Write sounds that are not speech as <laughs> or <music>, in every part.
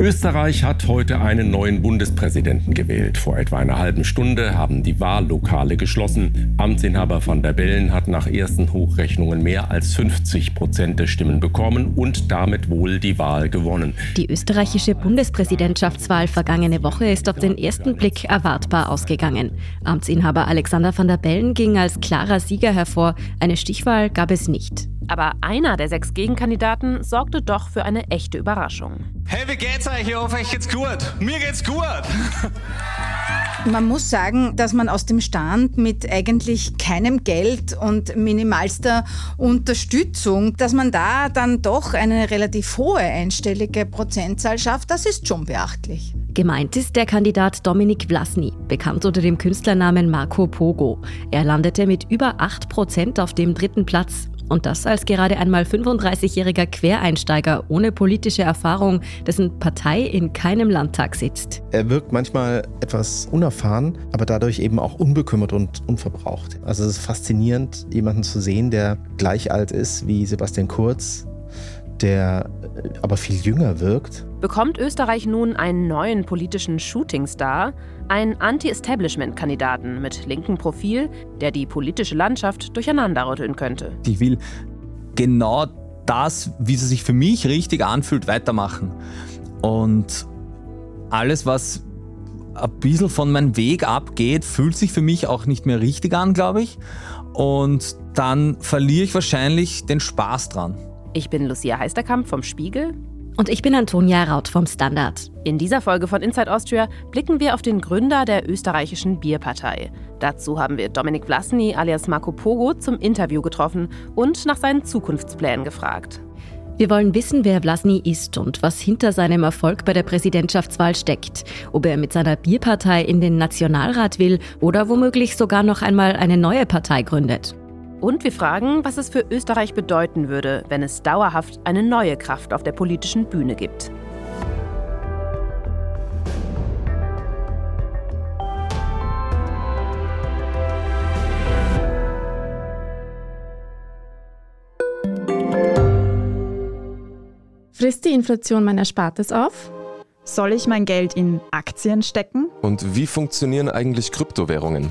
Österreich hat heute einen neuen Bundespräsidenten gewählt. Vor etwa einer halben Stunde haben die Wahllokale geschlossen. Amtsinhaber van der Bellen hat nach ersten Hochrechnungen mehr als 50 Prozent der Stimmen bekommen und damit wohl die Wahl gewonnen. Die österreichische Bundespräsidentschaftswahl vergangene Woche ist auf den ersten Blick erwartbar ausgegangen. Amtsinhaber Alexander van der Bellen ging als klarer Sieger hervor. Eine Stichwahl gab es nicht. Aber einer der sechs Gegenkandidaten sorgte doch für eine echte Überraschung. Hey, wie geht's euch? Ich hoffe, euch geht's gut. Mir geht's gut. <laughs> Man muss sagen, dass man aus dem Stand mit eigentlich keinem Geld und minimalster Unterstützung, dass man da dann doch eine relativ hohe einstellige Prozentzahl schafft, das ist schon beachtlich. Gemeint ist der Kandidat Dominik Vlasny, bekannt unter dem Künstlernamen Marco Pogo. Er landete mit über 8 Prozent auf dem dritten Platz. Und das als gerade einmal 35-jähriger Quereinsteiger ohne politische Erfahrung, dessen Partei in keinem Landtag sitzt. Er wirkt manchmal etwas unerfahren, aber dadurch eben auch unbekümmert und unverbraucht. Also es ist faszinierend, jemanden zu sehen, der gleich alt ist wie Sebastian Kurz, der äh, aber viel jünger wirkt. Bekommt Österreich nun einen neuen politischen Shootingstar, einen Anti-Establishment-Kandidaten mit linkem Profil, der die politische Landschaft durcheinanderrütteln könnte? Ich will genau das, wie sie sich für mich richtig anfühlt, weitermachen. Und alles, was ein bisschen von meinem Weg abgeht, fühlt sich für mich auch nicht mehr richtig an, glaube ich. Und dann verliere ich wahrscheinlich den Spaß dran. Ich bin Lucia Heisterkamp vom Spiegel. Und ich bin Antonia Raut vom Standard. In dieser Folge von Inside Austria blicken wir auf den Gründer der österreichischen Bierpartei. Dazu haben wir Dominik Vlasny alias Marco Pogo zum Interview getroffen und nach seinen Zukunftsplänen gefragt. Wir wollen wissen, wer Vlasny ist und was hinter seinem Erfolg bei der Präsidentschaftswahl steckt. Ob er mit seiner Bierpartei in den Nationalrat will oder womöglich sogar noch einmal eine neue Partei gründet. Und wir fragen, was es für Österreich bedeuten würde, wenn es dauerhaft eine neue Kraft auf der politischen Bühne gibt. Frisst die Inflation mein Erspartes auf? Soll ich mein Geld in Aktien stecken? Und wie funktionieren eigentlich Kryptowährungen?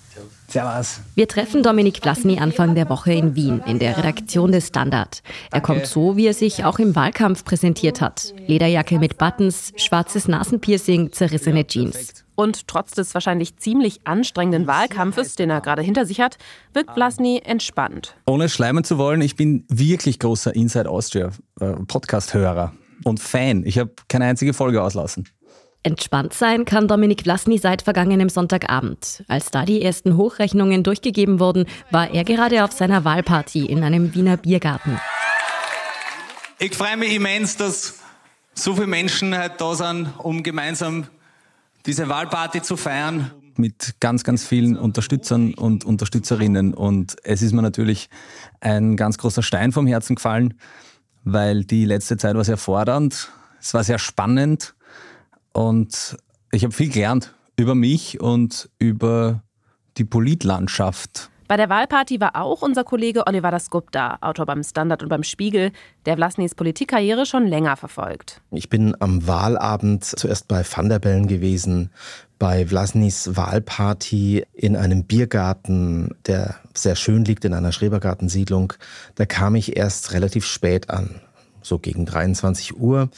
Servus. Wir treffen Dominik Vlasny Anfang der Woche in Wien in der Redaktion des Standard. Er kommt so, wie er sich auch im Wahlkampf präsentiert hat. Lederjacke mit Buttons, schwarzes Nasenpiercing, zerrissene Jeans. Und trotz des wahrscheinlich ziemlich anstrengenden Wahlkampfes, den er gerade hinter sich hat, wirkt Vlasny entspannt. Ohne schleimen zu wollen, ich bin wirklich großer Inside Austria äh, Podcast-Hörer und Fan. Ich habe keine einzige Folge auslassen. Entspannt sein kann Dominik Vlasny seit vergangenem Sonntagabend. Als da die ersten Hochrechnungen durchgegeben wurden, war er gerade auf seiner Wahlparty in einem Wiener Biergarten. Ich freue mich immens, dass so viele Menschen heute da sind, um gemeinsam diese Wahlparty zu feiern. Mit ganz, ganz vielen Unterstützern und Unterstützerinnen. Und es ist mir natürlich ein ganz großer Stein vom Herzen gefallen, weil die letzte Zeit war sehr fordernd. Es war sehr spannend. Und ich habe viel gelernt über mich und über die Politlandschaft. Bei der Wahlparty war auch unser Kollege Oliver Dasgup da, Autor beim Standard und beim Spiegel, der Vlasnys Politikkarriere schon länger verfolgt. Ich bin am Wahlabend zuerst bei Van der Bellen gewesen, bei Vlasnys Wahlparty in einem Biergarten, der sehr schön liegt in einer Schrebergartensiedlung. Da kam ich erst relativ spät an so gegen 23 Uhr.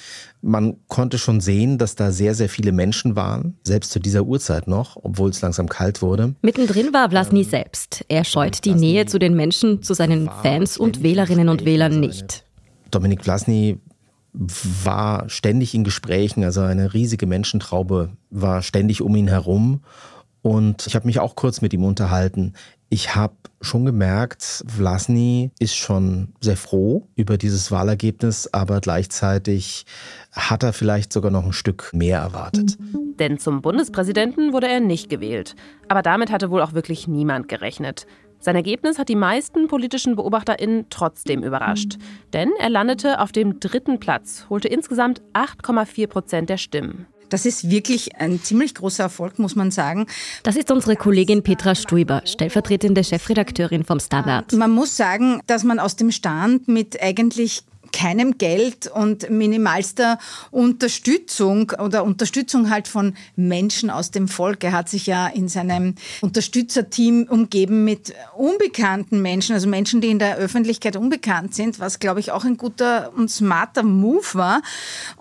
Man konnte schon sehen, dass da sehr, sehr viele Menschen waren, selbst zu dieser Uhrzeit noch, obwohl es langsam kalt wurde. Mittendrin war Vlasny ähm, selbst. Er scheut die Nähe zu den Menschen, zu seinen Fans und Wählerinnen und Wählern nicht. Dominik Vlasny war ständig in Gesprächen, also eine riesige Menschentraube war ständig um ihn herum. Und ich habe mich auch kurz mit ihm unterhalten. Ich habe schon gemerkt, Vlasny ist schon sehr froh über dieses Wahlergebnis, aber gleichzeitig hat er vielleicht sogar noch ein Stück mehr erwartet. Denn zum Bundespräsidenten wurde er nicht gewählt. Aber damit hatte wohl auch wirklich niemand gerechnet. Sein Ergebnis hat die meisten politischen BeobachterInnen trotzdem überrascht. Denn er landete auf dem dritten Platz, holte insgesamt 8,4 Prozent der Stimmen. Das ist wirklich ein ziemlich großer Erfolg, muss man sagen. Das ist unsere Kollegin Petra Stuiber, stellvertretende Chefredakteurin vom Standard. Man muss sagen, dass man aus dem Stand mit eigentlich keinem Geld und minimalster Unterstützung oder Unterstützung halt von Menschen aus dem Volk. Er hat sich ja in seinem Unterstützerteam umgeben mit unbekannten Menschen, also Menschen, die in der Öffentlichkeit unbekannt sind, was, glaube ich, auch ein guter und smarter Move war.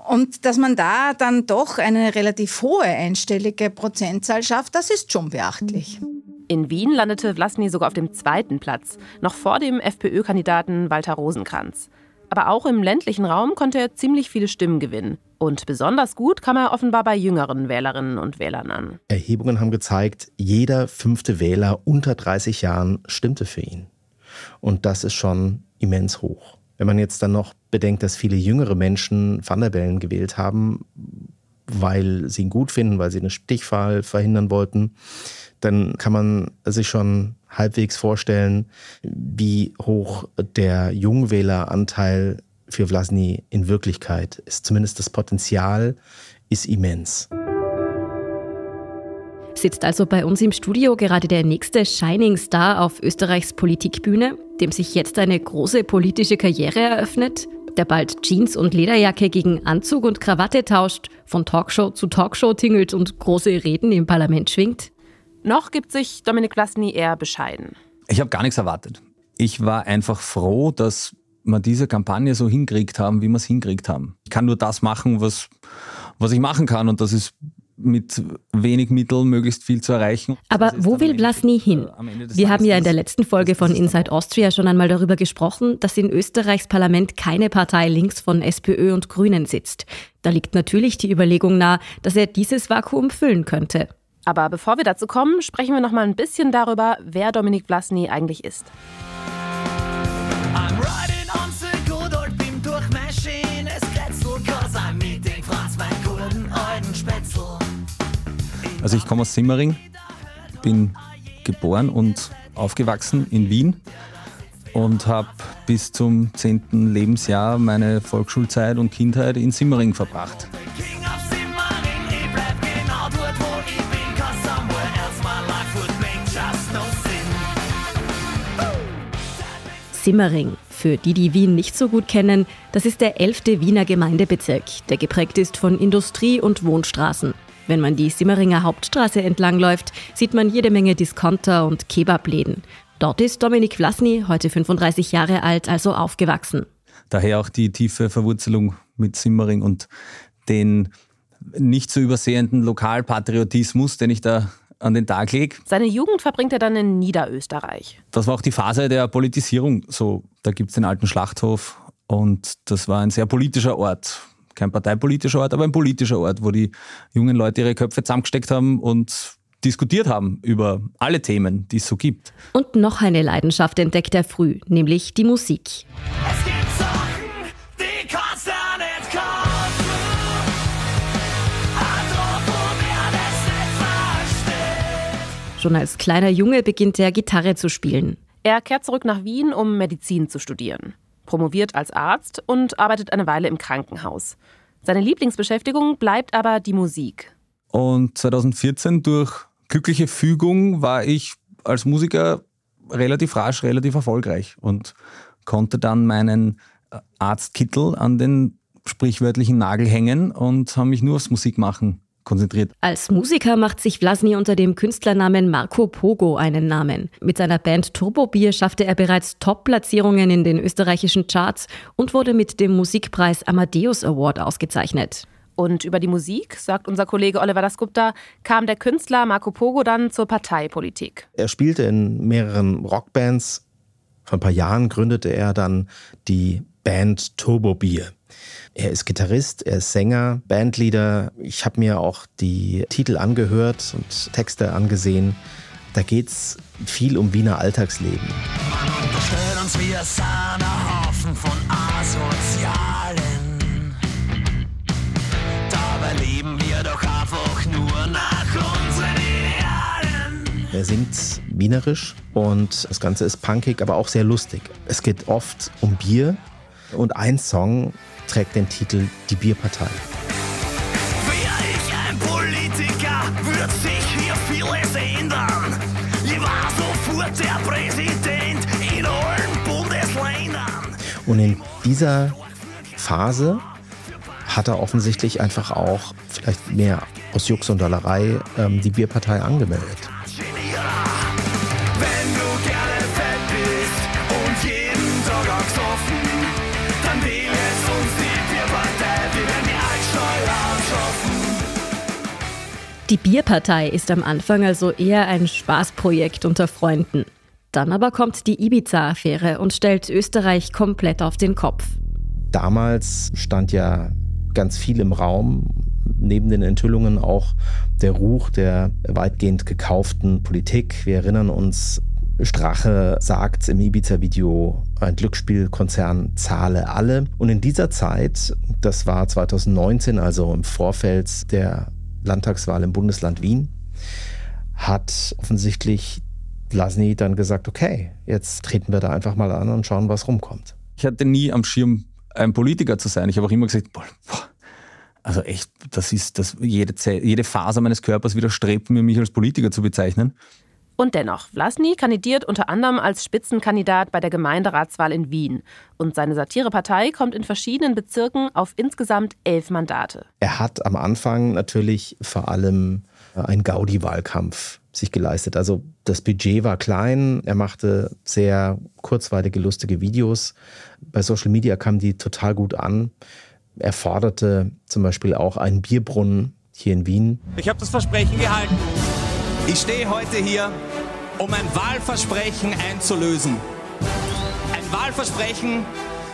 Und dass man da dann doch eine relativ hohe einstellige Prozentzahl schafft, das ist schon beachtlich. In Wien landete Vlasny sogar auf dem zweiten Platz, noch vor dem FPÖ-Kandidaten Walter Rosenkranz. Aber auch im ländlichen Raum konnte er ziemlich viele Stimmen gewinnen. Und besonders gut kam er offenbar bei jüngeren Wählerinnen und Wählern an. Erhebungen haben gezeigt, jeder fünfte Wähler unter 30 Jahren stimmte für ihn. Und das ist schon immens hoch. Wenn man jetzt dann noch bedenkt, dass viele jüngere Menschen Van der Bellen gewählt haben, weil sie ihn gut finden, weil sie eine Stichwahl verhindern wollten, dann kann man sich schon halbwegs vorstellen, wie hoch der Jungwähleranteil für Vlasny in Wirklichkeit ist. Zumindest das Potenzial ist immens. Sitzt also bei uns im Studio gerade der nächste Shining Star auf Österreichs Politikbühne, dem sich jetzt eine große politische Karriere eröffnet, der bald Jeans und Lederjacke gegen Anzug und Krawatte tauscht, von Talkshow zu Talkshow tingelt und große Reden im Parlament schwingt? Noch gibt sich Dominik Vlasny eher bescheiden. Ich habe gar nichts erwartet. Ich war einfach froh, dass wir diese Kampagne so hinkriegt haben, wie wir es hinkriegt haben. Ich kann nur das machen, was, was ich machen kann und das ist mit wenig Mitteln möglichst viel zu erreichen. Aber wo will Vlasny hin? Wir haben ja in der letzten Folge von Inside Austria schon einmal darüber gesprochen, dass in Österreichs Parlament keine Partei links von SPÖ und Grünen sitzt. Da liegt natürlich die Überlegung nahe, dass er dieses Vakuum füllen könnte. Aber bevor wir dazu kommen, sprechen wir noch mal ein bisschen darüber, wer Dominik Vlasny eigentlich ist. Also ich komme aus Simmering, bin geboren und aufgewachsen in Wien und habe bis zum 10. Lebensjahr meine Volksschulzeit und Kindheit in Simmering verbracht. Simmering. Für die, die Wien nicht so gut kennen, das ist der elfte Wiener Gemeindebezirk, der geprägt ist von Industrie- und Wohnstraßen. Wenn man die Simmeringer Hauptstraße entlangläuft, sieht man jede Menge Discounter und Kebabläden. Dort ist Dominik Vlasny, heute 35 Jahre alt, also aufgewachsen. Daher auch die tiefe Verwurzelung mit Simmering und den nicht zu übersehenden Lokalpatriotismus, den ich da an den Tag lege. Seine Jugend verbringt er dann in Niederösterreich. Das war auch die Phase der Politisierung. So, da gibt es den alten Schlachthof und das war ein sehr politischer Ort. Kein parteipolitischer Ort, aber ein politischer Ort, wo die jungen Leute ihre Köpfe zusammengesteckt haben und diskutiert haben über alle Themen, die es so gibt. Und noch eine Leidenschaft entdeckt er früh, nämlich die Musik. Es gibt Schon als kleiner Junge beginnt er Gitarre zu spielen. Er kehrt zurück nach Wien, um Medizin zu studieren. Promoviert als Arzt und arbeitet eine Weile im Krankenhaus. Seine Lieblingsbeschäftigung bleibt aber die Musik. Und 2014 durch glückliche Fügung war ich als Musiker relativ rasch, relativ erfolgreich und konnte dann meinen Arztkittel an den sprichwörtlichen Nagel hängen und habe mich nur aufs Musikmachen konzentriert. Als Musiker macht sich Vlasny unter dem Künstlernamen Marco Pogo einen Namen. Mit seiner Band Turbo Bier schaffte er bereits Top-Platzierungen in den österreichischen Charts und wurde mit dem Musikpreis Amadeus Award ausgezeichnet. Und über die Musik, sagt unser Kollege Oliver Dasgupta, kam der Künstler Marco Pogo dann zur Parteipolitik. Er spielte in mehreren Rockbands. Vor ein paar Jahren gründete er dann die Band Turbo Bier. Er ist Gitarrist, er ist Sänger, Bandleader. Ich habe mir auch die Titel angehört und Texte angesehen. Da geht es viel um Wiener Alltagsleben. Man unterstellt uns, wir sind ein Haufen von Asozialen. Dabei leben wir doch einfach nur nach unseren Idealen. Er singt wienerisch und das Ganze ist punkig, aber auch sehr lustig. Es geht oft um Bier und ein Song trägt den Titel Die Bierpartei. Wäre ich ein Politiker, würde sich hier vieles ändern. Ich war sofort der Präsident in allen Bundesländern. Und in dieser Phase hat er offensichtlich einfach auch vielleicht mehr aus Jux und Dollerei ähm, die Bierpartei angemeldet. Die Bierpartei ist am Anfang also eher ein Spaßprojekt unter Freunden. Dann aber kommt die Ibiza-Affäre und stellt Österreich komplett auf den Kopf. Damals stand ja ganz viel im Raum, neben den Enthüllungen auch der Ruch der weitgehend gekauften Politik. Wir erinnern uns, Strache sagt im Ibiza-Video, ein Glücksspielkonzern zahle alle. Und in dieser Zeit, das war 2019, also im Vorfeld der Landtagswahl im Bundesland Wien, hat offensichtlich Lasny dann gesagt, okay, jetzt treten wir da einfach mal an und schauen, was rumkommt. Ich hatte nie am Schirm, ein Politiker zu sein. Ich habe auch immer gesagt, boah, also echt, das ist das, jede, jede Faser meines Körpers widerstrebt mir, mich als Politiker zu bezeichnen. Und dennoch, Vlasny kandidiert unter anderem als Spitzenkandidat bei der Gemeinderatswahl in Wien. Und seine Satirepartei kommt in verschiedenen Bezirken auf insgesamt elf Mandate. Er hat am Anfang natürlich vor allem einen Gaudi-Wahlkampf sich geleistet. Also das Budget war klein, er machte sehr kurzweilige, lustige Videos. Bei Social Media kamen die total gut an. Er forderte zum Beispiel auch einen Bierbrunnen hier in Wien. Ich habe das Versprechen gehalten. Ich stehe heute hier, um ein Wahlversprechen einzulösen. Ein Wahlversprechen,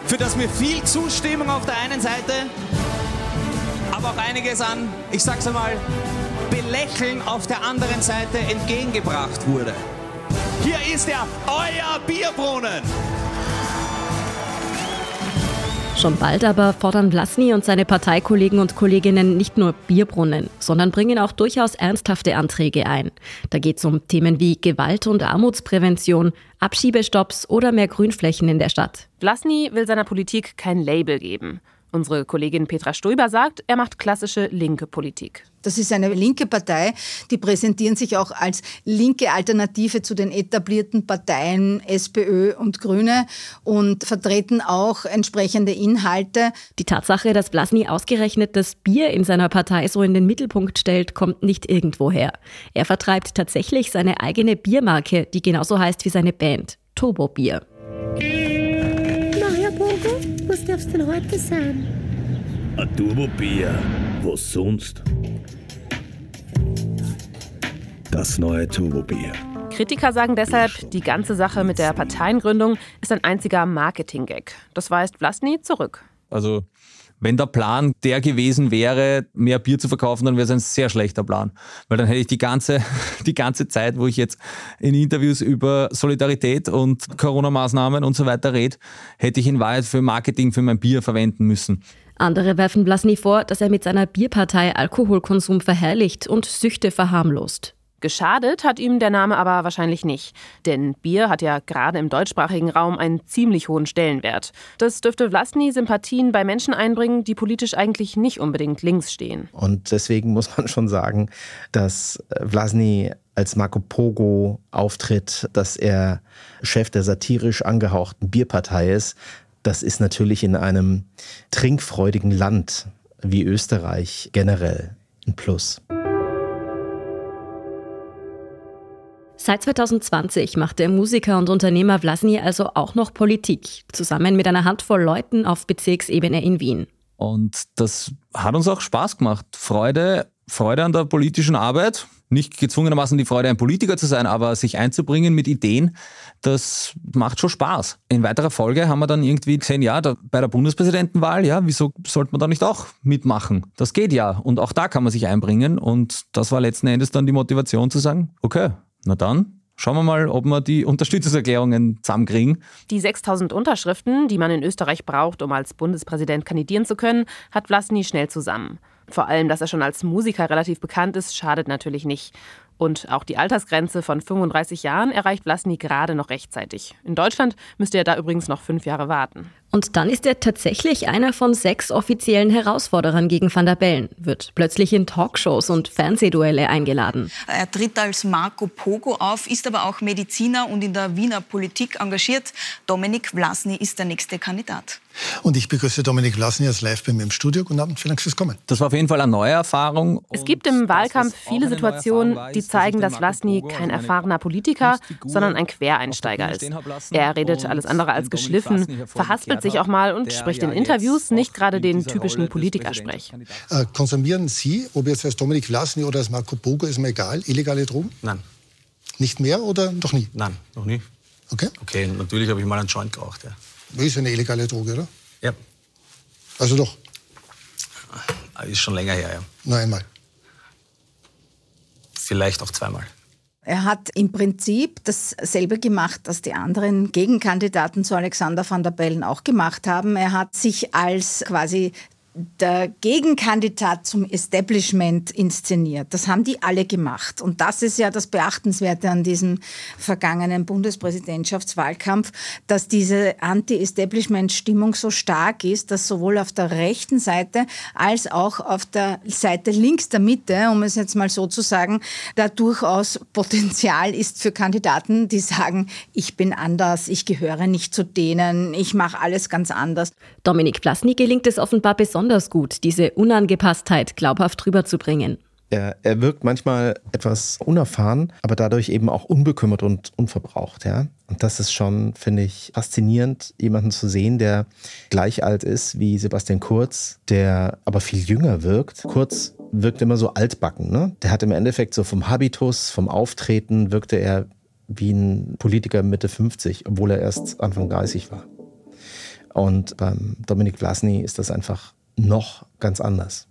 für das mir viel Zustimmung auf der einen Seite, aber auch einiges an, ich sag's einmal, Belächeln auf der anderen Seite entgegengebracht wurde. Hier ist er, euer Bierbrunnen. Schon bald aber fordern Vlasny und seine Parteikollegen und Kolleginnen nicht nur Bierbrunnen, sondern bringen auch durchaus ernsthafte Anträge ein. Da geht es um Themen wie Gewalt- und Armutsprävention, Abschiebestopps oder mehr Grünflächen in der Stadt. Vlasny will seiner Politik kein Label geben. Unsere Kollegin Petra Stoiber sagt, er macht klassische linke Politik. Das ist eine linke Partei, die präsentieren sich auch als linke Alternative zu den etablierten Parteien SPÖ und Grüne und vertreten auch entsprechende Inhalte. Die Tatsache, dass Vlasny ausgerechnet das Bier in seiner Partei so in den Mittelpunkt stellt, kommt nicht irgendwoher. Er vertreibt tatsächlich seine eigene Biermarke, die genauso heißt wie seine Band, Turbo Bier. Denn heute sein? Ein Turbo-Bier. Was sonst? Das neue Turbo-Bier. Kritiker sagen deshalb, die ganze Sache mit der Parteiengründung ist ein einziger Marketing-Gag. Das weist Vlasny zurück. Also wenn der Plan der gewesen wäre, mehr Bier zu verkaufen, dann wäre es ein sehr schlechter Plan. Weil dann hätte ich die ganze, <laughs> die ganze Zeit, wo ich jetzt in Interviews über Solidarität und Corona-Maßnahmen und so weiter rede, hätte ich in Wahrheit für Marketing für mein Bier verwenden müssen. Andere werfen Vlasny vor, dass er mit seiner Bierpartei Alkoholkonsum verherrlicht und Süchte verharmlost. Geschadet hat ihm der Name aber wahrscheinlich nicht. Denn Bier hat ja gerade im deutschsprachigen Raum einen ziemlich hohen Stellenwert. Das dürfte Vlasny Sympathien bei Menschen einbringen, die politisch eigentlich nicht unbedingt links stehen. Und deswegen muss man schon sagen, dass Vlasny als Marco Pogo auftritt, dass er Chef der satirisch angehauchten Bierpartei ist. Das ist natürlich in einem trinkfreudigen Land wie Österreich generell ein Plus. Seit 2020 macht der Musiker und Unternehmer Vlasny also auch noch Politik, zusammen mit einer Handvoll Leuten auf Bezirksebene in Wien. Und das hat uns auch Spaß gemacht. Freude, Freude an der politischen Arbeit. Nicht gezwungenermaßen die Freude, ein Politiker zu sein, aber sich einzubringen mit Ideen, das macht schon Spaß. In weiterer Folge haben wir dann irgendwie gesehen, ja, da, bei der Bundespräsidentenwahl, ja, wieso sollte man da nicht auch mitmachen? Das geht ja. Und auch da kann man sich einbringen. Und das war letzten Endes dann die Motivation zu sagen, okay, na dann Schauen wir mal, ob wir die Unterstützungserklärungen zusammenkriegen. Die 6000 Unterschriften, die man in Österreich braucht, um als Bundespräsident kandidieren zu können, hat Vlasny schnell zusammen. Vor allem, dass er schon als Musiker relativ bekannt ist, schadet natürlich nicht. Und auch die Altersgrenze von 35 Jahren erreicht Vlasny gerade noch rechtzeitig. In Deutschland müsste er da übrigens noch fünf Jahre warten. Und dann ist er tatsächlich einer von sechs offiziellen Herausforderern gegen Van der Bellen, wird plötzlich in Talkshows und Fernsehduelle eingeladen. Er tritt als Marco Pogo auf, ist aber auch Mediziner und in der Wiener Politik engagiert. Dominik Vlasny ist der nächste Kandidat. Und ich begrüße Dominik Vlasny als live bei mir im Studio. Guten Abend, vielen Dank fürs Kommen. Das war auf jeden Fall eine neue Erfahrung. Es gibt im Wahlkampf viele Situationen, die zeigen, dass Vlasny kein erfahrener Politiker, sondern ein Quereinsteiger ist. Er redet alles andere als geschliffen, verhaspelt sich auch mal und spricht in Interviews nicht gerade den typischen Politikersprech. Äh, konsumieren Sie, ob jetzt als Dominik Vlasny oder als Marco Bogo, ist mir egal, illegale Drogen? Nein. Nicht mehr oder noch nie? Nein, noch nie. Okay. Okay, natürlich habe ich mal einen Joint geraucht, ja. Ist eine illegale Droge, oder? Ja. Also doch? Ist schon länger her, ja. Nur einmal. Vielleicht auch zweimal. Er hat im Prinzip dasselbe gemacht, was die anderen Gegenkandidaten zu Alexander van der Bellen auch gemacht haben. Er hat sich als quasi der Gegenkandidat zum Establishment inszeniert. Das haben die alle gemacht. Und das ist ja das Beachtenswerte an diesem vergangenen Bundespräsidentschaftswahlkampf, dass diese Anti-Establishment-Stimmung so stark ist, dass sowohl auf der rechten Seite als auch auf der Seite links der Mitte, um es jetzt mal so zu sagen, da durchaus Potenzial ist für Kandidaten, die sagen, ich bin anders, ich gehöre nicht zu denen, ich mache alles ganz anders. Dominik Plasny gelingt es offenbar besonders gut, diese Unangepasstheit glaubhaft rüberzubringen. Er, er wirkt manchmal etwas unerfahren, aber dadurch eben auch unbekümmert und unverbraucht. Ja? Und das ist schon, finde ich, faszinierend, jemanden zu sehen, der gleich alt ist wie Sebastian Kurz, der aber viel jünger wirkt. Kurz wirkt immer so altbacken. Ne? Der hat im Endeffekt so vom Habitus, vom Auftreten, wirkte er wie ein Politiker Mitte 50, obwohl er erst Anfang 30 war. Und beim Dominik Vlasny ist das einfach noch ganz anders.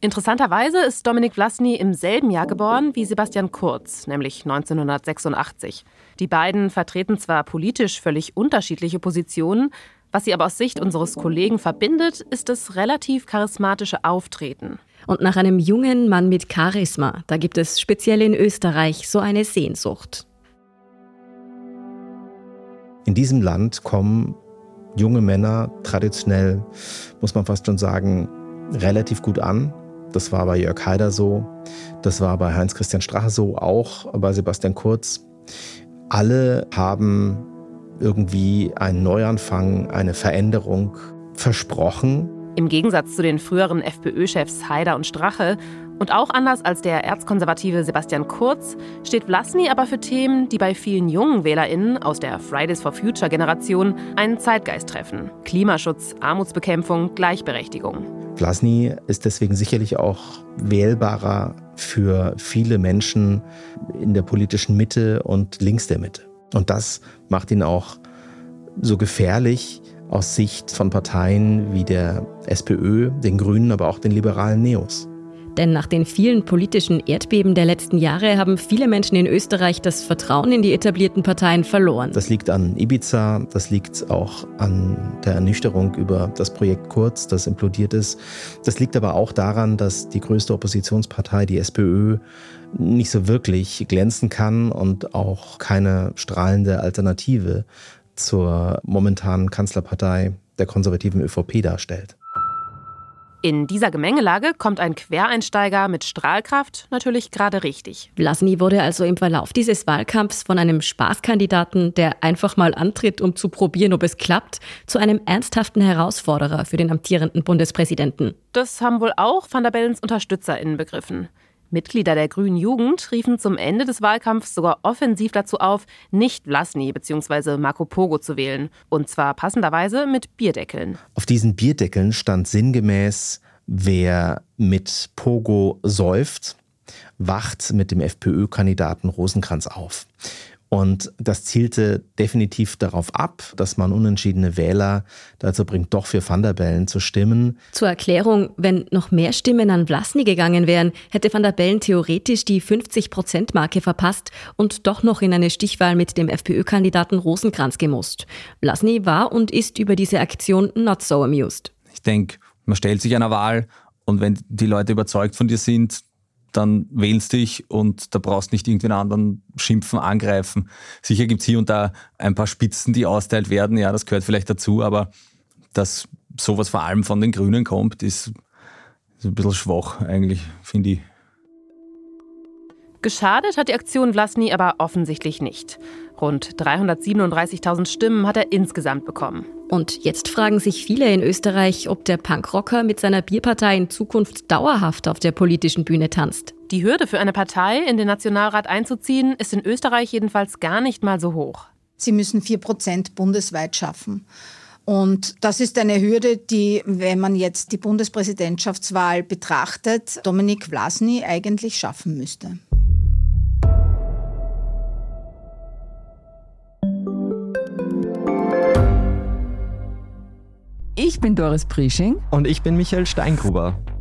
Interessanterweise ist Dominik Vlasny im selben Jahr geboren wie Sebastian Kurz, nämlich 1986. Die beiden vertreten zwar politisch völlig unterschiedliche Positionen, was sie aber aus Sicht unseres Kollegen verbindet, ist das relativ charismatische Auftreten. Und nach einem jungen Mann mit Charisma, da gibt es speziell in Österreich so eine Sehnsucht. In diesem Land kommen junge Männer traditionell, muss man fast schon sagen, relativ gut an. Das war bei Jörg Haider so, das war bei Heinz-Christian Strache so, auch bei Sebastian Kurz. Alle haben irgendwie einen Neuanfang, eine Veränderung versprochen. Im Gegensatz zu den früheren FPÖ-Chefs Haider und Strache und auch anders als der erzkonservative Sebastian Kurz steht Vlasny aber für Themen, die bei vielen jungen WählerInnen aus der Fridays for Future Generation einen Zeitgeist treffen. Klimaschutz, Armutsbekämpfung, Gleichberechtigung. Vlasny ist deswegen sicherlich auch wählbarer für viele Menschen in der politischen Mitte und links der Mitte. Und das macht ihn auch so gefährlich aus Sicht von Parteien wie der SPÖ, den Grünen, aber auch den liberalen Neos. Denn nach den vielen politischen Erdbeben der letzten Jahre haben viele Menschen in Österreich das Vertrauen in die etablierten Parteien verloren. Das liegt an Ibiza, das liegt auch an der Ernüchterung über das Projekt Kurz, das implodiert ist. Das liegt aber auch daran, dass die größte Oppositionspartei, die SPÖ, nicht so wirklich glänzen kann und auch keine strahlende Alternative zur momentanen Kanzlerpartei der konservativen ÖVP darstellt. In dieser Gemengelage kommt ein Quereinsteiger mit Strahlkraft natürlich gerade richtig. Vlasny wurde also im Verlauf dieses Wahlkampfs von einem Spaßkandidaten, der einfach mal antritt, um zu probieren, ob es klappt, zu einem ernsthaften Herausforderer für den amtierenden Bundespräsidenten. Das haben wohl auch Van der Bellens UnterstützerInnen begriffen. Mitglieder der Grünen Jugend riefen zum Ende des Wahlkampfs sogar offensiv dazu auf, nicht Vlasny bzw. Marco Pogo zu wählen. Und zwar passenderweise mit Bierdeckeln. Auf diesen Bierdeckeln stand sinngemäß, wer mit Pogo säuft, wacht mit dem FPÖ-Kandidaten Rosenkranz auf. Und das zielte definitiv darauf ab, dass man unentschiedene Wähler dazu bringt, doch für Van der Bellen zu stimmen. Zur Erklärung, wenn noch mehr Stimmen an Vlasny gegangen wären, hätte Van der Bellen theoretisch die 50-Prozent-Marke verpasst und doch noch in eine Stichwahl mit dem FPÖ-Kandidaten Rosenkranz gemusst. Vlasny war und ist über diese Aktion not so amused. Ich denke, man stellt sich einer Wahl und wenn die Leute überzeugt von dir sind, dann wählst dich und da brauchst nicht irgendwen anderen schimpfen, angreifen. Sicher gibt es hier und da ein paar Spitzen, die austeilt werden, ja, das gehört vielleicht dazu, aber dass sowas vor allem von den Grünen kommt, ist, ist ein bisschen schwach eigentlich, finde ich. Geschadet hat die Aktion Vlasny aber offensichtlich nicht. Rund 337.000 Stimmen hat er insgesamt bekommen. Und jetzt fragen sich viele in Österreich, ob der Punkrocker mit seiner Bierpartei in Zukunft dauerhaft auf der politischen Bühne tanzt. Die Hürde für eine Partei, in den Nationalrat einzuziehen, ist in Österreich jedenfalls gar nicht mal so hoch. Sie müssen 4 Prozent bundesweit schaffen. Und das ist eine Hürde, die, wenn man jetzt die Bundespräsidentschaftswahl betrachtet, Dominik Vlasny eigentlich schaffen müsste. Ich bin Doris Prisching. Und ich bin Michael Steingruber.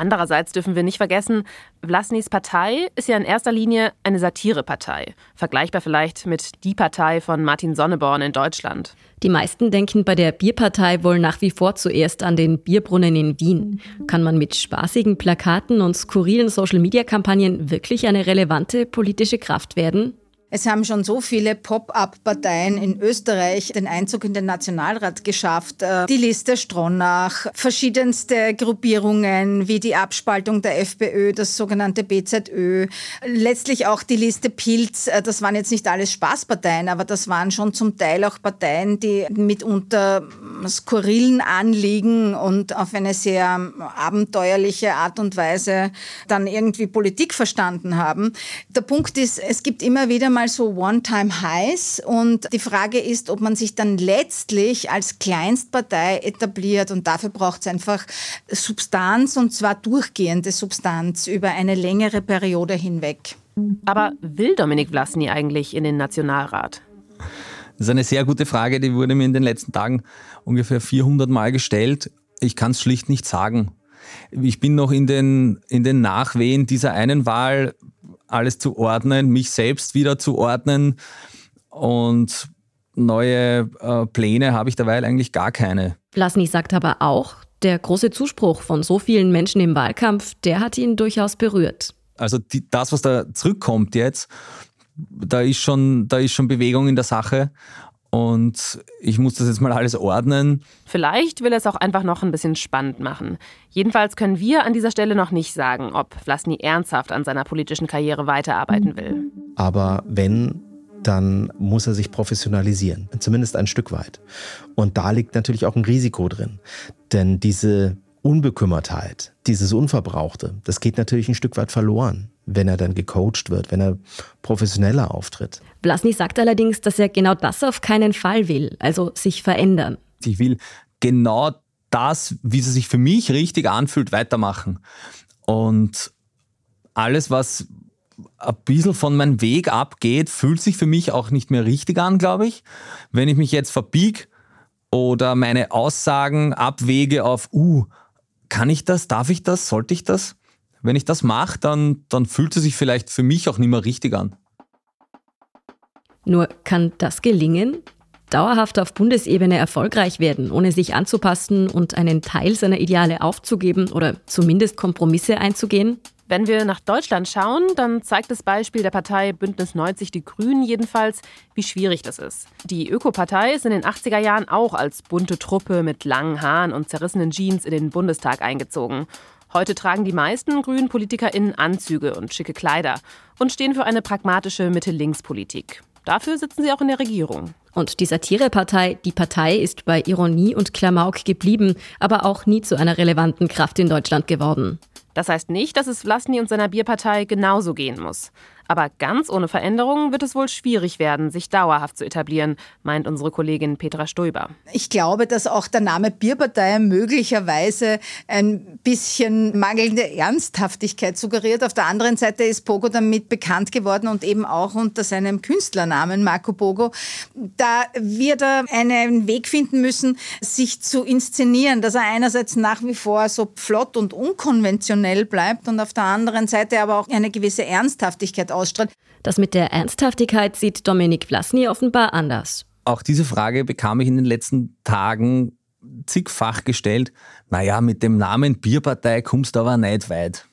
Andererseits dürfen wir nicht vergessen, Vlasnys Partei ist ja in erster Linie eine Satirepartei. Vergleichbar vielleicht mit die Partei von Martin Sonneborn in Deutschland. Die meisten denken bei der Bierpartei wohl nach wie vor zuerst an den Bierbrunnen in Wien. Kann man mit spaßigen Plakaten und skurrilen Social-Media-Kampagnen wirklich eine relevante politische Kraft werden? Es haben schon so viele Pop-up-Parteien in Österreich den Einzug in den Nationalrat geschafft. Äh, die Liste Stronach, verschiedenste Gruppierungen wie die Abspaltung der FPÖ, das sogenannte BZÖ, letztlich auch die Liste Pilz. Äh, das waren jetzt nicht alles Spaßparteien, aber das waren schon zum Teil auch Parteien, die mitunter skurrilen Anliegen und auf eine sehr abenteuerliche Art und Weise dann irgendwie Politik verstanden haben. Der Punkt ist, es gibt immer wieder mal mal so One-Time-Highs und die Frage ist, ob man sich dann letztlich als Kleinstpartei etabliert und dafür braucht es einfach Substanz und zwar durchgehende Substanz über eine längere Periode hinweg. Aber will Dominik Vlasny eigentlich in den Nationalrat? Das ist eine sehr gute Frage, die wurde mir in den letzten Tagen ungefähr 400 Mal gestellt. Ich kann es schlicht nicht sagen. Ich bin noch in den, in den Nachwehen dieser einen Wahl alles zu ordnen, mich selbst wieder zu ordnen und neue äh, Pläne habe ich derweil eigentlich gar keine. Vlasny sagt aber auch, der große Zuspruch von so vielen Menschen im Wahlkampf, der hat ihn durchaus berührt. Also die, das, was da zurückkommt jetzt, da ist schon, da ist schon Bewegung in der Sache und ich muss das jetzt mal alles ordnen. Vielleicht will er es auch einfach noch ein bisschen spannend machen. Jedenfalls können wir an dieser Stelle noch nicht sagen, ob Vlasny ernsthaft an seiner politischen Karriere weiterarbeiten will. Aber wenn, dann muss er sich professionalisieren, zumindest ein Stück weit. Und da liegt natürlich auch ein Risiko drin. Denn diese Unbekümmertheit, dieses Unverbrauchte, das geht natürlich ein Stück weit verloren wenn er dann gecoacht wird, wenn er professioneller auftritt. Blasny sagt allerdings, dass er genau das auf keinen Fall will, also sich verändern. Ich will genau das, wie es sich für mich richtig anfühlt, weitermachen. Und alles, was ein bisschen von meinem Weg abgeht, fühlt sich für mich auch nicht mehr richtig an, glaube ich. Wenn ich mich jetzt verbiege oder meine Aussagen abwege auf, uh, kann ich das, darf ich das, sollte ich das? Wenn ich das mache, dann, dann fühlt es sich vielleicht für mich auch nicht mehr richtig an. Nur kann das gelingen? Dauerhaft auf Bundesebene erfolgreich werden, ohne sich anzupassen und einen Teil seiner Ideale aufzugeben oder zumindest Kompromisse einzugehen? Wenn wir nach Deutschland schauen, dann zeigt das Beispiel der Partei Bündnis 90 Die Grünen jedenfalls, wie schwierig das ist. Die Ökopartei ist in den 80er Jahren auch als bunte Truppe mit langen Haaren und zerrissenen Jeans in den Bundestag eingezogen. Heute tragen die meisten grünen PolitikerInnen Anzüge und schicke Kleider und stehen für eine pragmatische Mitte-Links-Politik. Dafür sitzen sie auch in der Regierung. Und die Satirepartei Die Partei ist bei Ironie und Klamauk geblieben, aber auch nie zu einer relevanten Kraft in Deutschland geworden. Das heißt nicht, dass es Vlasny und seiner Bierpartei genauso gehen muss. Aber ganz ohne Veränderungen wird es wohl schwierig werden, sich dauerhaft zu etablieren, meint unsere Kollegin Petra Stoiber. Ich glaube, dass auch der Name Bierpartei möglicherweise ein bisschen mangelnde Ernsthaftigkeit suggeriert. Auf der anderen Seite ist Pogo damit bekannt geworden und eben auch unter seinem Künstlernamen Marco Pogo. Da wird er einen Weg finden müssen, sich zu inszenieren, dass er einerseits nach wie vor so flott und unkonventionell bleibt und auf der anderen Seite aber auch eine gewisse Ernsthaftigkeit ausstrahlt. Das mit der Ernsthaftigkeit sieht Dominik Vlasny offenbar anders. Auch diese Frage bekam ich in den letzten Tagen zigfach gestellt. Naja, mit dem Namen Bierpartei kommst du aber nicht weit.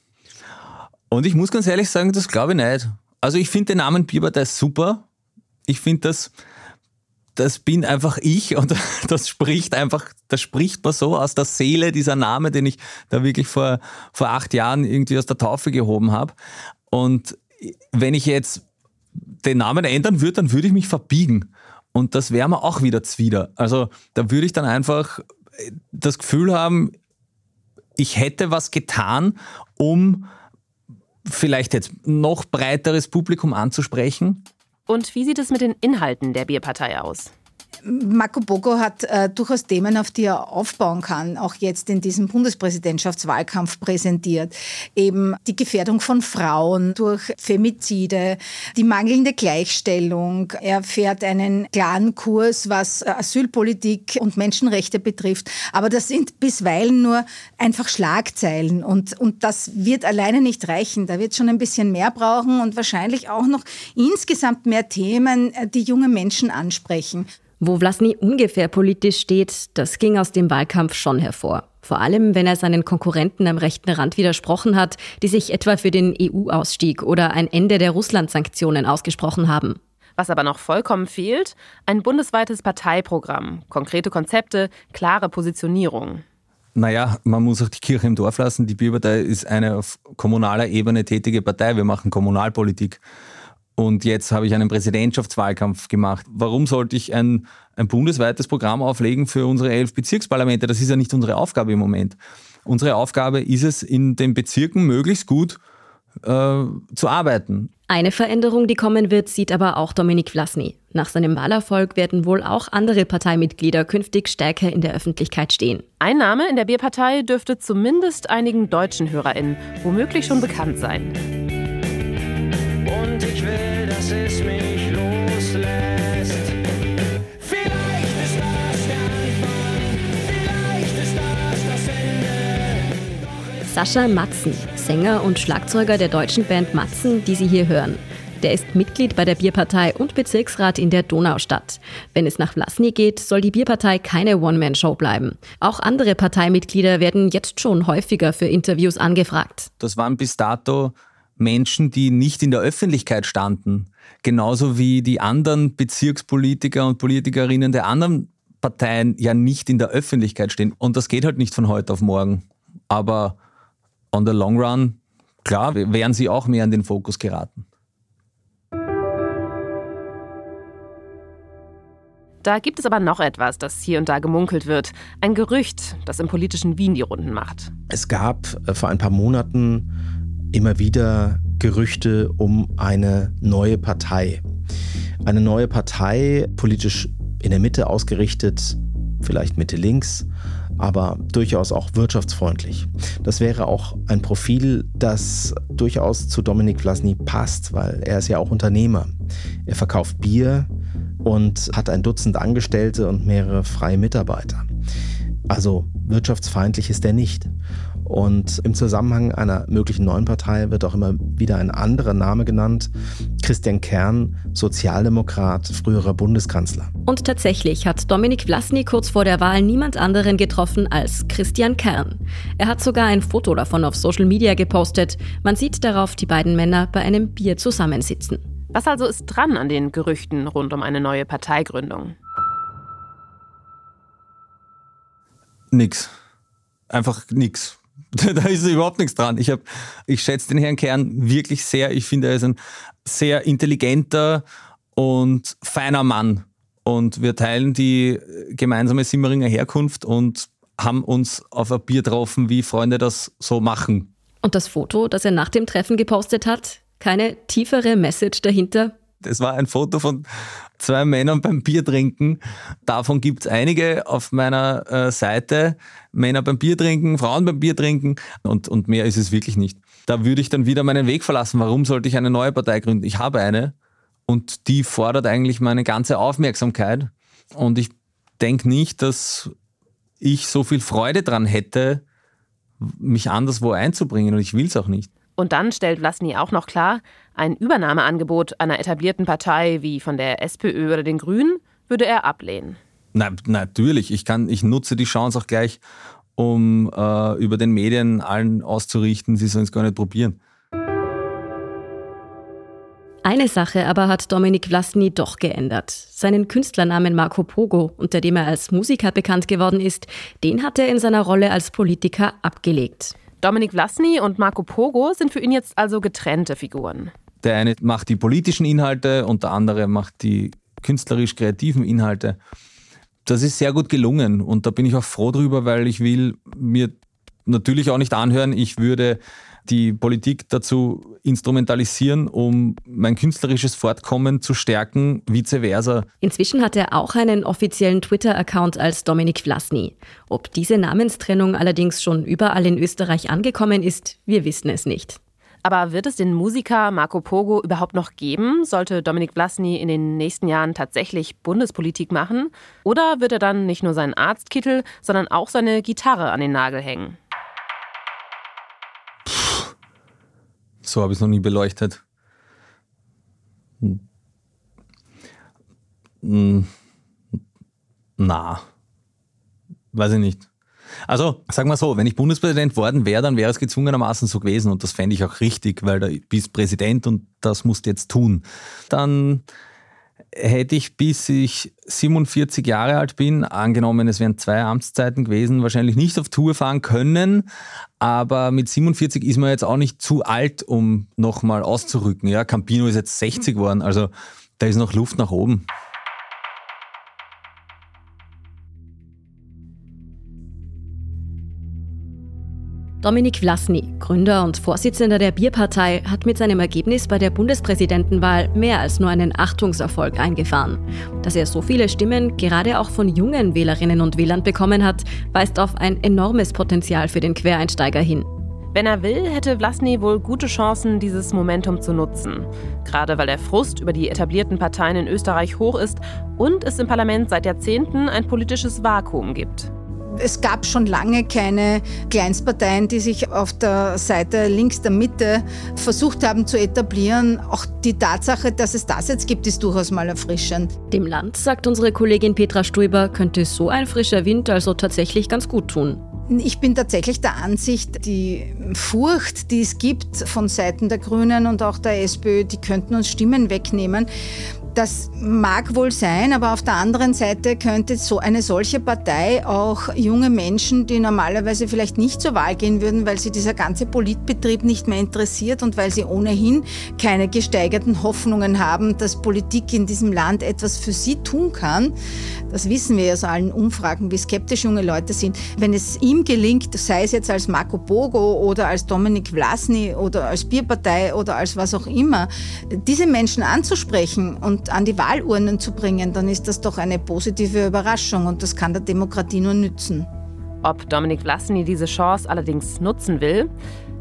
Und ich muss ganz ehrlich sagen, das glaube ich nicht. Also ich finde den Namen Bierpartei super. Ich finde das, das bin einfach ich und <laughs> das spricht einfach, das spricht man so aus der Seele, dieser Name, den ich da wirklich vor, vor acht Jahren irgendwie aus der Taufe gehoben habe. Und wenn ich jetzt den Namen ändern würde, dann würde ich mich verbiegen. Und das wäre mir auch wieder zwider. Also da würde ich dann einfach das Gefühl haben, ich hätte was getan, um vielleicht jetzt noch breiteres Publikum anzusprechen. Und wie sieht es mit den Inhalten der Bierpartei aus? Marco Bogo hat äh, durchaus Themen, auf die er aufbauen kann, auch jetzt in diesem Bundespräsidentschaftswahlkampf präsentiert. Eben die Gefährdung von Frauen durch Femizide, die mangelnde Gleichstellung. Er fährt einen klaren Kurs, was äh, Asylpolitik und Menschenrechte betrifft. Aber das sind bisweilen nur einfach Schlagzeilen und, und das wird alleine nicht reichen. Da wird schon ein bisschen mehr brauchen und wahrscheinlich auch noch insgesamt mehr Themen, äh, die junge Menschen ansprechen. Wo Vlasny ungefähr politisch steht, das ging aus dem Wahlkampf schon hervor. Vor allem, wenn er seinen Konkurrenten am rechten Rand widersprochen hat, die sich etwa für den EU-Ausstieg oder ein Ende der Russland-Sanktionen ausgesprochen haben. Was aber noch vollkommen fehlt, ein bundesweites Parteiprogramm, konkrete Konzepte, klare Positionierung. Naja, man muss auch die Kirche im Dorf lassen. Die Bierpartei ist eine auf kommunaler Ebene tätige Partei. Wir machen Kommunalpolitik. Und jetzt habe ich einen Präsidentschaftswahlkampf gemacht. Warum sollte ich ein, ein bundesweites Programm auflegen für unsere elf Bezirksparlamente? Das ist ja nicht unsere Aufgabe im Moment. Unsere Aufgabe ist es, in den Bezirken möglichst gut äh, zu arbeiten. Eine Veränderung, die kommen wird, sieht aber auch Dominik Vlasny. Nach seinem Wahlerfolg werden wohl auch andere Parteimitglieder künftig stärker in der Öffentlichkeit stehen. Ein Name in der Bierpartei dürfte zumindest einigen deutschen HörerInnen womöglich schon bekannt sein. Ich will, dass es mich loslässt. Vielleicht ist das der Anfang, vielleicht ist das das Ende. Sascha Matzen, Sänger und Schlagzeuger der deutschen Band Matzen, die Sie hier hören. Der ist Mitglied bei der Bierpartei und Bezirksrat in der Donaustadt. Wenn es nach Vlasny geht, soll die Bierpartei keine One-Man-Show bleiben. Auch andere Parteimitglieder werden jetzt schon häufiger für Interviews angefragt. Das waren bis dato Menschen, die nicht in der Öffentlichkeit standen. Genauso wie die anderen Bezirkspolitiker und Politikerinnen der anderen Parteien ja nicht in der Öffentlichkeit stehen. Und das geht halt nicht von heute auf morgen. Aber on the long run, klar, wären sie auch mehr in den Fokus geraten. Da gibt es aber noch etwas, das hier und da gemunkelt wird. Ein Gerücht, das im politischen Wien die Runden macht. Es gab äh, vor ein paar Monaten immer wieder Gerüchte um eine neue Partei. Eine neue Partei, politisch in der Mitte ausgerichtet, vielleicht Mitte links, aber durchaus auch wirtschaftsfreundlich. Das wäre auch ein Profil, das durchaus zu Dominik Vlasny passt, weil er ist ja auch Unternehmer. Er verkauft Bier und hat ein Dutzend Angestellte und mehrere freie Mitarbeiter. Also wirtschaftsfeindlich ist er nicht. Und im Zusammenhang einer möglichen neuen Partei wird auch immer wieder ein anderer Name genannt. Christian Kern, Sozialdemokrat, früherer Bundeskanzler. Und tatsächlich hat Dominik Vlasny kurz vor der Wahl niemand anderen getroffen als Christian Kern. Er hat sogar ein Foto davon auf Social Media gepostet. Man sieht darauf die beiden Männer bei einem Bier zusammensitzen. Was also ist dran an den Gerüchten rund um eine neue Parteigründung? Nix. Einfach nix. <laughs> da ist überhaupt nichts dran. Ich, ich schätze den Herrn Kern wirklich sehr. Ich finde, er ist ein sehr intelligenter und feiner Mann. Und wir teilen die gemeinsame Simmeringer Herkunft und haben uns auf ein Bier getroffen, wie Freunde das so machen. Und das Foto, das er nach dem Treffen gepostet hat, keine tiefere Message dahinter? Das war ein Foto von zwei Männern beim Bier trinken. Davon gibt es einige auf meiner äh, Seite. Männer beim Bier trinken, Frauen beim Bier trinken und, und mehr ist es wirklich nicht. Da würde ich dann wieder meinen Weg verlassen. Warum sollte ich eine neue Partei gründen? Ich habe eine und die fordert eigentlich meine ganze Aufmerksamkeit. Und ich denke nicht, dass ich so viel Freude dran hätte, mich anderswo einzubringen und ich will es auch nicht. Und dann stellt Vlasny auch noch klar, ein Übernahmeangebot einer etablierten Partei wie von der SPÖ oder den Grünen würde er ablehnen. Na, natürlich, ich, kann, ich nutze die Chance auch gleich, um äh, über den Medien allen auszurichten, sie sollen es gar nicht probieren. Eine Sache aber hat Dominik Vlasny doch geändert. Seinen Künstlernamen Marco Pogo, unter dem er als Musiker bekannt geworden ist, den hat er in seiner Rolle als Politiker abgelegt. Dominik Vlasny und Marco Pogo sind für ihn jetzt also getrennte Figuren. Der eine macht die politischen Inhalte und der andere macht die künstlerisch-kreativen Inhalte. Das ist sehr gut gelungen und da bin ich auch froh drüber, weil ich will mir natürlich auch nicht anhören, ich würde die Politik dazu instrumentalisieren, um mein künstlerisches Fortkommen zu stärken, vice versa. Inzwischen hat er auch einen offiziellen Twitter-Account als Dominik Vlasny. Ob diese Namenstrennung allerdings schon überall in Österreich angekommen ist, wir wissen es nicht. Aber wird es den Musiker Marco Pogo überhaupt noch geben? Sollte Dominik Vlasny in den nächsten Jahren tatsächlich Bundespolitik machen? Oder wird er dann nicht nur seinen Arztkittel, sondern auch seine Gitarre an den Nagel hängen? So habe ich es noch nie beleuchtet. Na, weiß ich nicht. Also, sagen wir so, wenn ich Bundespräsident worden wäre, dann wäre es gezwungenermaßen so gewesen und das fände ich auch richtig, weil du bist Präsident und das musst du jetzt tun. Dann hätte ich, bis ich 47 Jahre alt bin, angenommen, es wären zwei Amtszeiten gewesen, wahrscheinlich nicht auf Tour fahren können. Aber mit 47 ist man jetzt auch nicht zu alt, um nochmal auszurücken. Ja, Campino ist jetzt 60 geworden, also da ist noch Luft nach oben. Dominik Vlasny, Gründer und Vorsitzender der Bierpartei, hat mit seinem Ergebnis bei der Bundespräsidentenwahl mehr als nur einen Achtungserfolg eingefahren. Dass er so viele Stimmen gerade auch von jungen Wählerinnen und Wählern bekommen hat, weist auf ein enormes Potenzial für den Quereinsteiger hin. Wenn er will, hätte Vlasny wohl gute Chancen, dieses Momentum zu nutzen. Gerade weil der Frust über die etablierten Parteien in Österreich hoch ist und es im Parlament seit Jahrzehnten ein politisches Vakuum gibt. Es gab schon lange keine Kleinstparteien, die sich auf der Seite links der Mitte versucht haben zu etablieren. Auch die Tatsache, dass es das jetzt gibt, ist durchaus mal erfrischend. Dem Land, sagt unsere Kollegin Petra Stuiber, könnte so ein frischer Wind also tatsächlich ganz gut tun. Ich bin tatsächlich der Ansicht, die Furcht, die es gibt von Seiten der Grünen und auch der SPÖ, die könnten uns Stimmen wegnehmen. Das mag wohl sein, aber auf der anderen Seite könnte so eine solche Partei auch junge Menschen, die normalerweise vielleicht nicht zur Wahl gehen würden, weil sie dieser ganze Politbetrieb nicht mehr interessiert und weil sie ohnehin keine gesteigerten Hoffnungen haben, dass Politik in diesem Land etwas für sie tun kann. Das wissen wir aus allen Umfragen, wie skeptisch junge Leute sind. Wenn es ihm gelingt, sei es jetzt als Marco Bogo oder als Dominik Vlasny oder als Bierpartei oder als was auch immer, diese Menschen anzusprechen und an die Wahlurnen zu bringen, dann ist das doch eine positive Überraschung und das kann der Demokratie nur nützen. Ob Dominik Vlasny diese Chance allerdings nutzen will,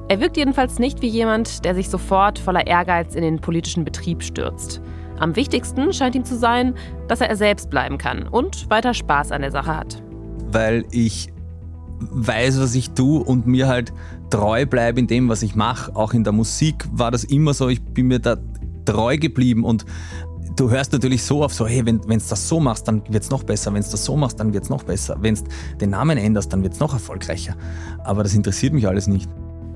er wirkt jedenfalls nicht wie jemand, der sich sofort voller Ehrgeiz in den politischen Betrieb stürzt. Am wichtigsten scheint ihm zu sein, dass er er selbst bleiben kann und weiter Spaß an der Sache hat. Weil ich weiß, was ich tue und mir halt treu bleibe in dem, was ich mache. Auch in der Musik war das immer so. Ich bin mir da treu geblieben und du hörst natürlich so auf, so, hey, wenn du das so machst, dann wird es noch besser. Wenn du das so machst, dann wird es noch besser. Wenn du den Namen änderst, dann wird es noch erfolgreicher. Aber das interessiert mich alles nicht.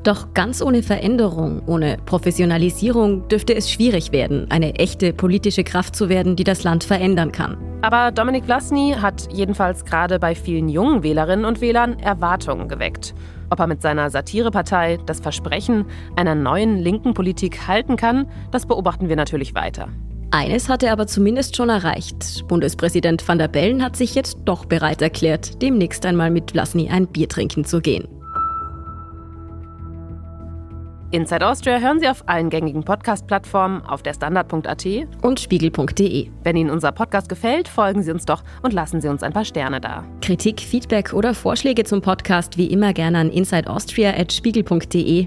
Doch ganz ohne Veränderung, ohne Professionalisierung dürfte es schwierig werden, eine echte politische Kraft zu werden, die das Land verändern kann. Aber Dominik Vlasny hat jedenfalls gerade bei vielen jungen Wählerinnen und Wählern Erwartungen geweckt. Ob er mit seiner Satirepartei das Versprechen einer neuen linken Politik halten kann, das beobachten wir natürlich weiter. Eines hat er aber zumindest schon erreicht. Bundespräsident van der Bellen hat sich jetzt doch bereit erklärt, demnächst einmal mit Vlasny ein Bier trinken zu gehen. Inside Austria hören Sie auf allen gängigen Podcast-Plattformen, auf der Standard.at und Spiegel.de. Wenn Ihnen unser Podcast gefällt, folgen Sie uns doch und lassen Sie uns ein paar Sterne da. Kritik, Feedback oder Vorschläge zum Podcast wie immer gerne an insideaustria.spiegel.de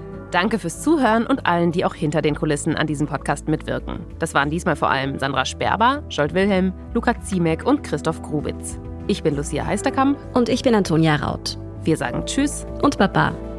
Danke fürs Zuhören und allen, die auch hinter den Kulissen an diesem Podcast mitwirken. Das waren diesmal vor allem Sandra Sperber, Scholt Wilhelm, Luca Ziemek und Christoph Grubitz. Ich bin Lucia Heisterkamp. Und ich bin Antonia Raut. Wir sagen Tschüss und Baba.